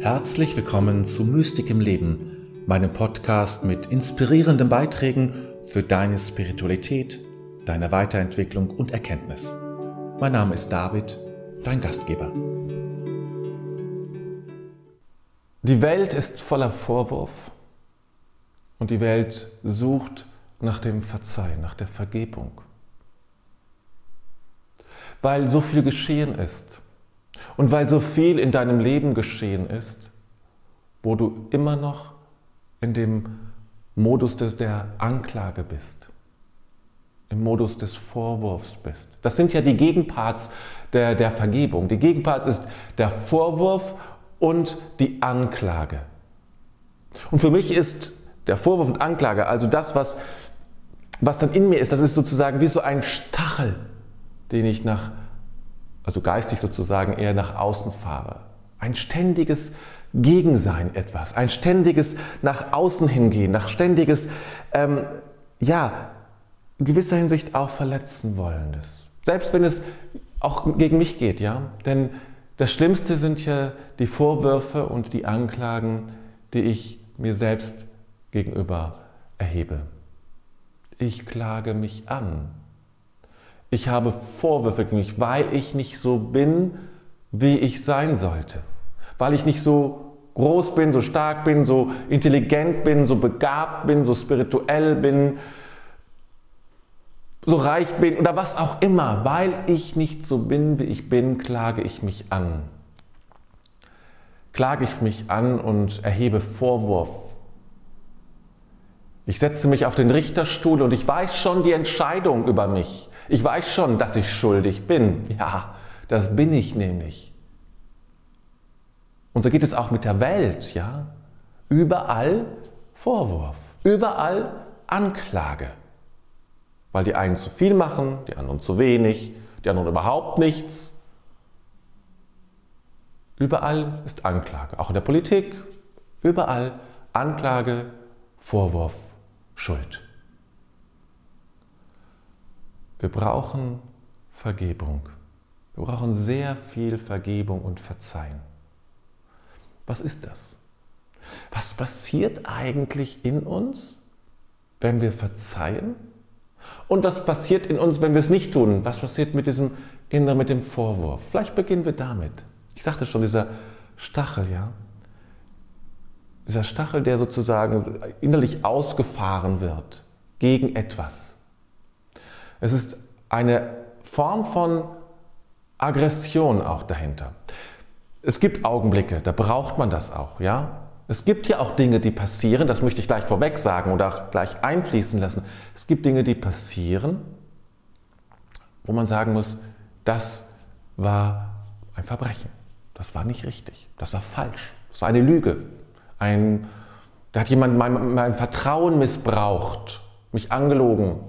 Herzlich willkommen zu Mystik im Leben, meinem Podcast mit inspirierenden Beiträgen für deine Spiritualität, deine Weiterentwicklung und Erkenntnis. Mein Name ist David, dein Gastgeber. Die Welt ist voller Vorwurf und die Welt sucht nach dem Verzeihen, nach der Vergebung. Weil so viel geschehen ist und weil so viel in deinem Leben geschehen ist, wo du immer noch in dem Modus des, der Anklage bist, im Modus des Vorwurfs bist. Das sind ja die Gegenparts der, der Vergebung. Die Gegenparts ist der Vorwurf und die Anklage. Und für mich ist der Vorwurf und Anklage, also das, was, was dann in mir ist, das ist sozusagen wie so ein Stachel, den ich nach also geistig sozusagen eher nach außen fahre. Ein ständiges Gegensein etwas, ein ständiges nach außen hingehen, nach ständiges, ähm, ja, in gewisser Hinsicht auch verletzen wollendes. Selbst wenn es auch gegen mich geht, ja. Denn das Schlimmste sind ja die Vorwürfe und die Anklagen, die ich mir selbst gegenüber erhebe. Ich klage mich an. Ich habe Vorwürfe gegen mich, weil ich nicht so bin, wie ich sein sollte. Weil ich nicht so groß bin, so stark bin, so intelligent bin, so begabt bin, so spirituell bin, so reich bin oder was auch immer. Weil ich nicht so bin, wie ich bin, klage ich mich an. Klage ich mich an und erhebe Vorwurf. Ich setze mich auf den Richterstuhl und ich weiß schon die Entscheidung über mich. Ich weiß schon, dass ich schuldig bin. Ja, das bin ich nämlich. Und so geht es auch mit der Welt, ja? Überall Vorwurf, überall Anklage. Weil die einen zu viel machen, die anderen zu wenig, die anderen überhaupt nichts. Überall ist Anklage, auch in der Politik. Überall Anklage, Vorwurf, Schuld. Wir brauchen Vergebung. Wir brauchen sehr viel Vergebung und Verzeihen. Was ist das? Was passiert eigentlich in uns, wenn wir verzeihen? Und was passiert in uns, wenn wir es nicht tun? Was passiert mit diesem Inneren, mit dem Vorwurf? Vielleicht beginnen wir damit. Ich sagte schon, dieser Stachel, ja. Dieser Stachel, der sozusagen innerlich ausgefahren wird gegen etwas. Es ist eine Form von Aggression auch dahinter. Es gibt Augenblicke, da braucht man das auch, ja? Es gibt ja auch Dinge, die passieren, das möchte ich gleich vorweg sagen oder auch gleich einfließen lassen. Es gibt Dinge, die passieren, wo man sagen muss, das war ein Verbrechen. Das war nicht richtig. Das war falsch. Das war eine Lüge. Ein, da hat jemand mein, mein Vertrauen missbraucht, mich angelogen,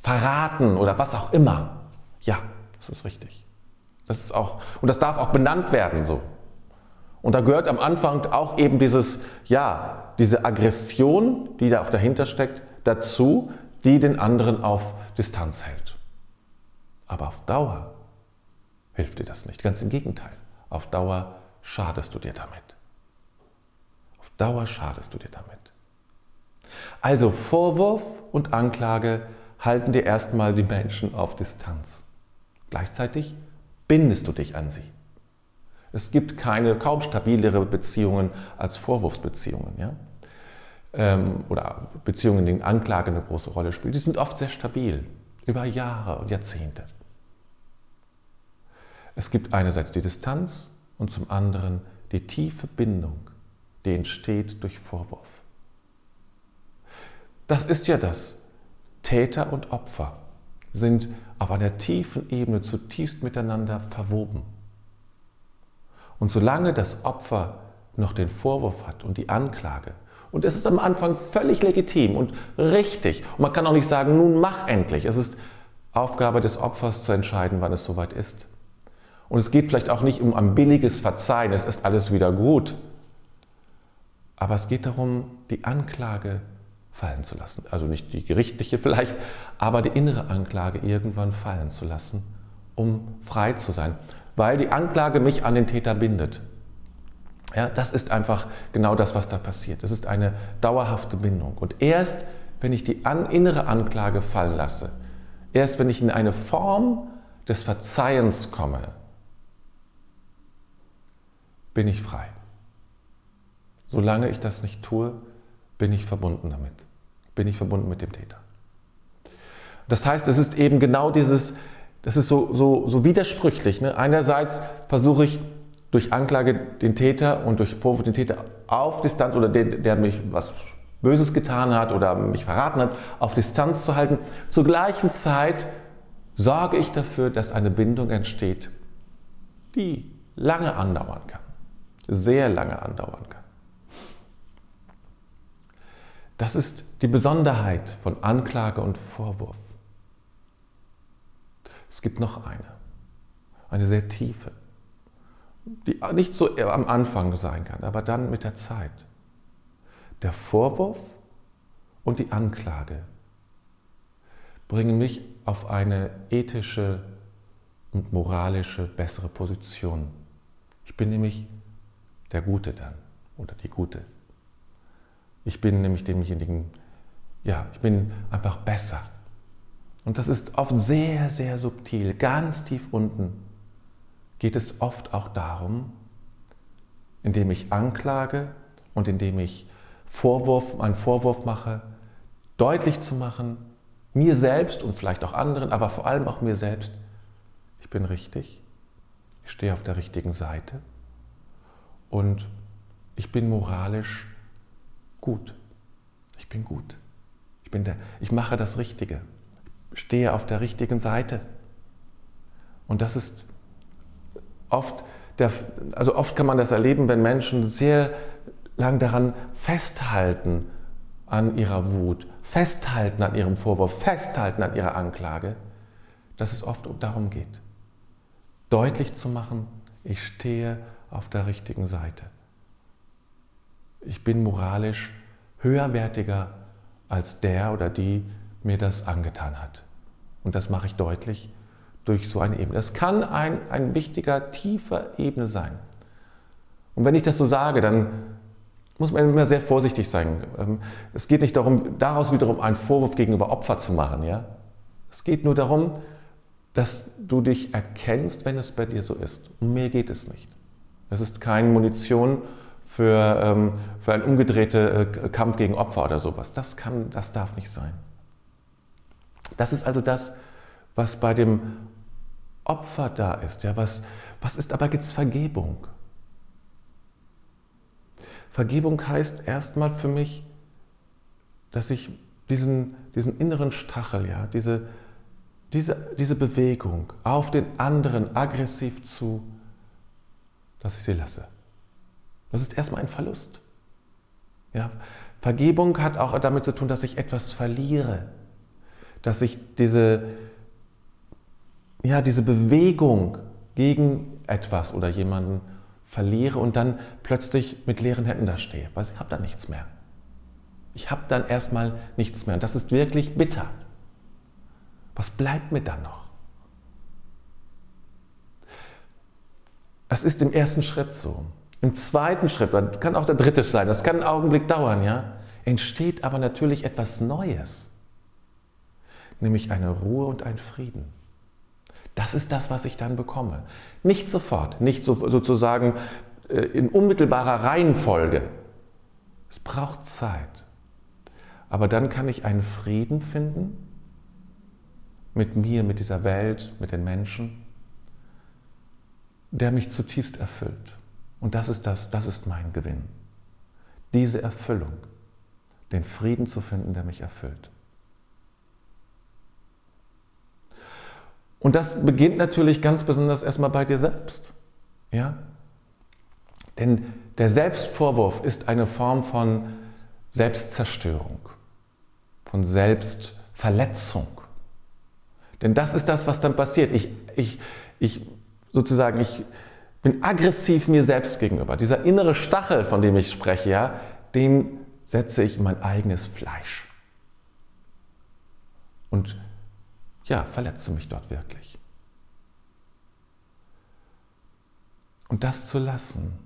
verraten oder was auch immer. Ja, das ist richtig. Das ist auch, und das darf auch benannt werden so. Und da gehört am Anfang auch eben dieses, ja, diese Aggression, die da auch dahinter steckt, dazu, die den anderen auf Distanz hält. Aber auf Dauer hilft dir das nicht. Ganz im Gegenteil. Auf Dauer schadest du dir damit. Auf Dauer schadest du dir damit. Also Vorwurf und Anklage halten dir erstmal die Menschen auf Distanz. Gleichzeitig bindest du dich an sie. Es gibt keine kaum stabilere Beziehungen als Vorwurfsbeziehungen. Ja? Ähm, oder Beziehungen, in denen Anklage eine große Rolle spielt. Die sind oft sehr stabil, über Jahre und Jahrzehnte. Es gibt einerseits die Distanz und zum anderen die tiefe Bindung, die entsteht durch Vorwurf. Das ist ja das, Täter und Opfer sind auf einer tiefen Ebene zutiefst miteinander verwoben. Und solange das Opfer noch den Vorwurf hat und die Anklage, und es ist am Anfang völlig legitim und richtig, und man kann auch nicht sagen, nun mach endlich, es ist Aufgabe des Opfers zu entscheiden, wann es soweit ist. Und es geht vielleicht auch nicht um ein billiges Verzeihen, es ist alles wieder gut. Aber es geht darum, die Anklage fallen zu lassen. Also nicht die gerichtliche vielleicht, aber die innere Anklage irgendwann fallen zu lassen, um frei zu sein. Weil die Anklage mich an den Täter bindet. Ja, das ist einfach genau das, was da passiert. Das ist eine dauerhafte Bindung. Und erst, wenn ich die an, innere Anklage fallen lasse, erst wenn ich in eine Form des Verzeihens komme, bin ich frei. Solange ich das nicht tue, bin ich verbunden damit. Bin ich verbunden mit dem Täter. Das heißt, es ist eben genau dieses, das ist so, so, so widersprüchlich. Ne? Einerseits versuche ich durch Anklage den Täter und durch Vorwurf den Täter auf Distanz oder den, der mich was Böses getan hat oder mich verraten hat, auf Distanz zu halten. Zur gleichen Zeit sorge ich dafür, dass eine Bindung entsteht, die lange andauern kann, sehr lange andauern kann. Das ist die Besonderheit von Anklage und Vorwurf. Es gibt noch eine, eine sehr tiefe, die nicht so am Anfang sein kann, aber dann mit der Zeit. Der Vorwurf und die Anklage bringen mich auf eine ethische und moralische bessere Position. Ich bin nämlich der Gute dann oder die Gute. Ich bin nämlich demjenigen, ja, ich bin einfach besser. Und das ist oft sehr, sehr subtil, ganz tief unten geht es oft auch darum, indem ich anklage und indem ich Vorwurf, einen Vorwurf mache, deutlich zu machen, mir selbst und vielleicht auch anderen, aber vor allem auch mir selbst, ich bin richtig, ich stehe auf der richtigen Seite und ich bin moralisch gut. Ich bin gut. Ich, bin der, ich mache das Richtige. Ich stehe auf der richtigen Seite. Und das ist oft, der, also oft kann man das erleben, wenn Menschen sehr lang daran festhalten an ihrer Wut, festhalten an ihrem Vorwurf, festhalten an ihrer Anklage, dass es oft darum geht, deutlich zu machen, ich stehe auf der richtigen Seite. Ich bin moralisch höherwertiger als der oder die mir das angetan hat. Und das mache ich deutlich durch so eine Ebene. Das kann ein, ein wichtiger, tiefer Ebene sein. Und wenn ich das so sage, dann muss man immer sehr vorsichtig sein. Ähm, es geht nicht darum, daraus wiederum einen Vorwurf gegenüber Opfer zu machen. Ja? Es geht nur darum, dass du dich erkennst, wenn es bei dir so ist. Um mehr geht es nicht. Es ist keine Munition für, ähm, für einen umgedrehten äh, Kampf gegen Opfer oder sowas. Das, kann, das darf nicht sein. Das ist also das, was bei dem Opfer da ist. Ja, was, was ist aber jetzt Vergebung? Vergebung heißt erstmal für mich, dass ich diesen, diesen inneren Stachel, ja, diese, diese, diese Bewegung auf den anderen aggressiv zu, dass ich sie lasse. Das ist erstmal ein Verlust. Ja, Vergebung hat auch damit zu tun, dass ich etwas verliere, dass ich diese, ja, diese Bewegung gegen etwas oder jemanden verliere und dann plötzlich mit leeren Händen da stehe, weil ich habe da nichts mehr. Ich habe dann erstmal nichts mehr und das ist wirklich bitter. Was bleibt mir dann noch? Das ist im ersten Schritt so. Im zweiten Schritt, kann auch der dritte sein, das kann einen Augenblick dauern, ja, entsteht aber natürlich etwas Neues, nämlich eine Ruhe und ein Frieden. Das ist das, was ich dann bekomme. Nicht sofort, nicht so, sozusagen äh, in unmittelbarer Reihenfolge. Es braucht Zeit. Aber dann kann ich einen Frieden finden mit mir, mit dieser Welt, mit den Menschen, der mich zutiefst erfüllt. Und das ist das, das ist mein Gewinn. Diese Erfüllung, den Frieden zu finden, der mich erfüllt. Und das beginnt natürlich ganz besonders erstmal bei dir selbst. Ja? Denn der Selbstvorwurf ist eine Form von Selbstzerstörung, von Selbstverletzung. Denn das ist das, was dann passiert. Ich, ich, ich sozusagen, ich bin aggressiv mir selbst gegenüber. Dieser innere Stachel, von dem ich spreche, ja, dem setze ich mein eigenes Fleisch. Und ja, verletze mich dort wirklich. Und das zu lassen,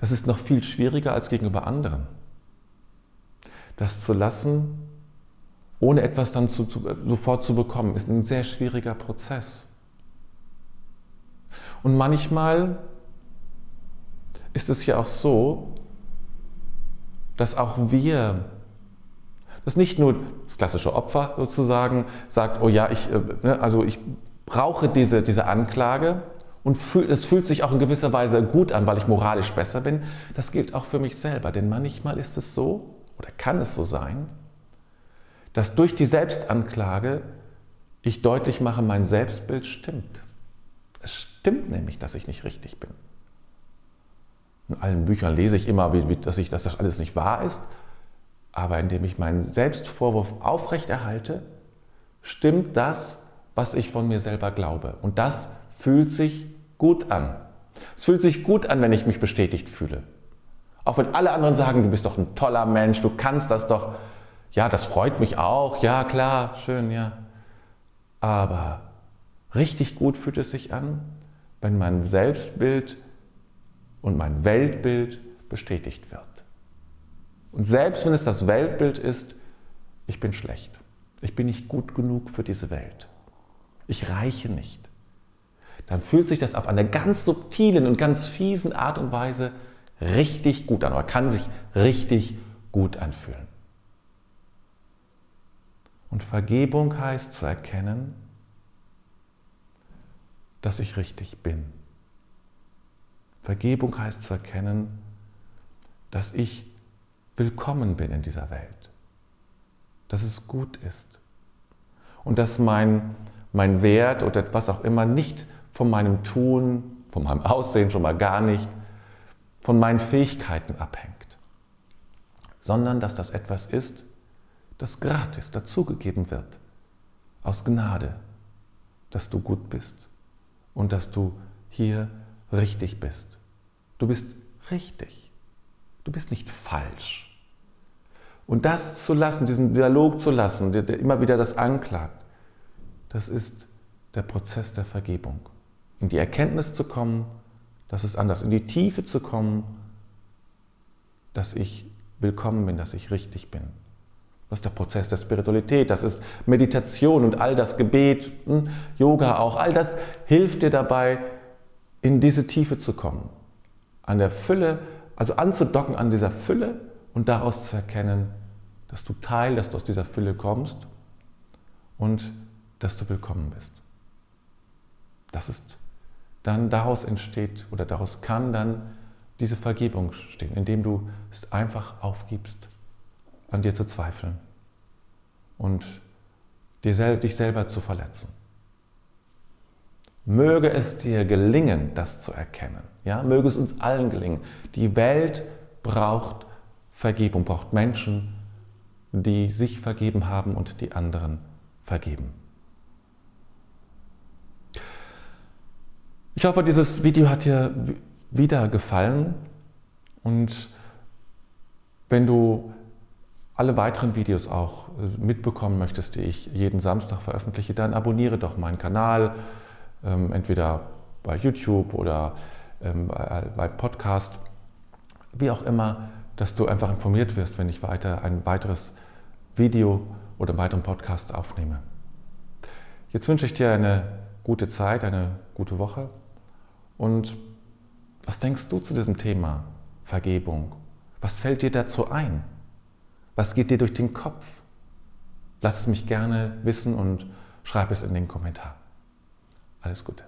Das ist noch viel schwieriger als gegenüber anderen. Das zu lassen, ohne etwas dann zu, zu, sofort zu bekommen, ist ein sehr schwieriger Prozess. Und manchmal ist es ja auch so, dass auch wir, dass nicht nur das klassische Opfer sozusagen sagt, oh ja, ich, äh, ne, also ich brauche diese, diese Anklage und fühl, es fühlt sich auch in gewisser Weise gut an, weil ich moralisch besser bin. Das gilt auch für mich selber, denn manchmal ist es so, oder kann es so sein, dass durch die Selbstanklage ich deutlich mache, mein Selbstbild stimmt. Es stimmt nämlich, dass ich nicht richtig bin. In allen Büchern lese ich immer, wie, wie, dass, ich, dass das alles nicht wahr ist. Aber indem ich meinen Selbstvorwurf aufrechterhalte, stimmt das, was ich von mir selber glaube. Und das fühlt sich gut an. Es fühlt sich gut an, wenn ich mich bestätigt fühle. Auch wenn alle anderen sagen, du bist doch ein toller Mensch, du kannst das doch. Ja, das freut mich auch. Ja, klar, schön, ja. Aber richtig gut fühlt es sich an, wenn mein Selbstbild und mein Weltbild bestätigt wird. Und selbst wenn es das Weltbild ist, ich bin schlecht, ich bin nicht gut genug für diese Welt, ich reiche nicht, dann fühlt sich das auf eine ganz subtilen und ganz fiesen Art und Weise richtig gut an oder kann sich richtig gut anfühlen. Und Vergebung heißt zu erkennen, dass ich richtig bin. Vergebung heißt zu erkennen, dass ich willkommen bin in dieser Welt, dass es gut ist und dass mein, mein Wert oder was auch immer nicht von meinem Tun, von meinem Aussehen schon mal gar nicht, von meinen Fähigkeiten abhängt, sondern dass das etwas ist, das gratis dazugegeben wird, aus Gnade, dass du gut bist und dass du hier richtig bist. Du bist richtig. Du bist nicht falsch. Und das zu lassen, diesen Dialog zu lassen, der, der immer wieder das anklagt, das ist der Prozess der Vergebung. In die Erkenntnis zu kommen, dass es anders, in die Tiefe zu kommen, dass ich willkommen bin, dass ich richtig bin. Das ist der Prozess der Spiritualität, das ist Meditation und all das Gebet, hm, Yoga auch, all das hilft dir dabei, in diese Tiefe zu kommen, an der Fülle, also anzudocken an dieser Fülle und daraus zu erkennen, dass du Teil, dass du aus dieser Fülle kommst und dass du willkommen bist. Das ist dann daraus entsteht oder daraus kann dann diese Vergebung stehen, indem du es einfach aufgibst, an dir zu zweifeln und dir, dich selber zu verletzen. Möge es dir gelingen, das zu erkennen. Ja, möge es uns allen gelingen. Die Welt braucht Vergebung, braucht Menschen, die sich vergeben haben und die anderen vergeben. Ich hoffe, dieses Video hat dir wieder gefallen und wenn du alle weiteren Videos auch mitbekommen möchtest, die ich jeden Samstag veröffentliche, dann abonniere doch meinen Kanal ähm, entweder bei YouTube oder ähm, bei, bei Podcast, wie auch immer, dass du einfach informiert wirst, wenn ich weiter ein weiteres Video oder einen weiteren Podcast aufnehme. Jetzt wünsche ich dir eine gute Zeit, eine gute Woche. Und was denkst du zu diesem Thema Vergebung? Was fällt dir dazu ein? Was geht dir durch den Kopf? Lass es mich gerne wissen und schreib es in den Kommentar. Alles Gute.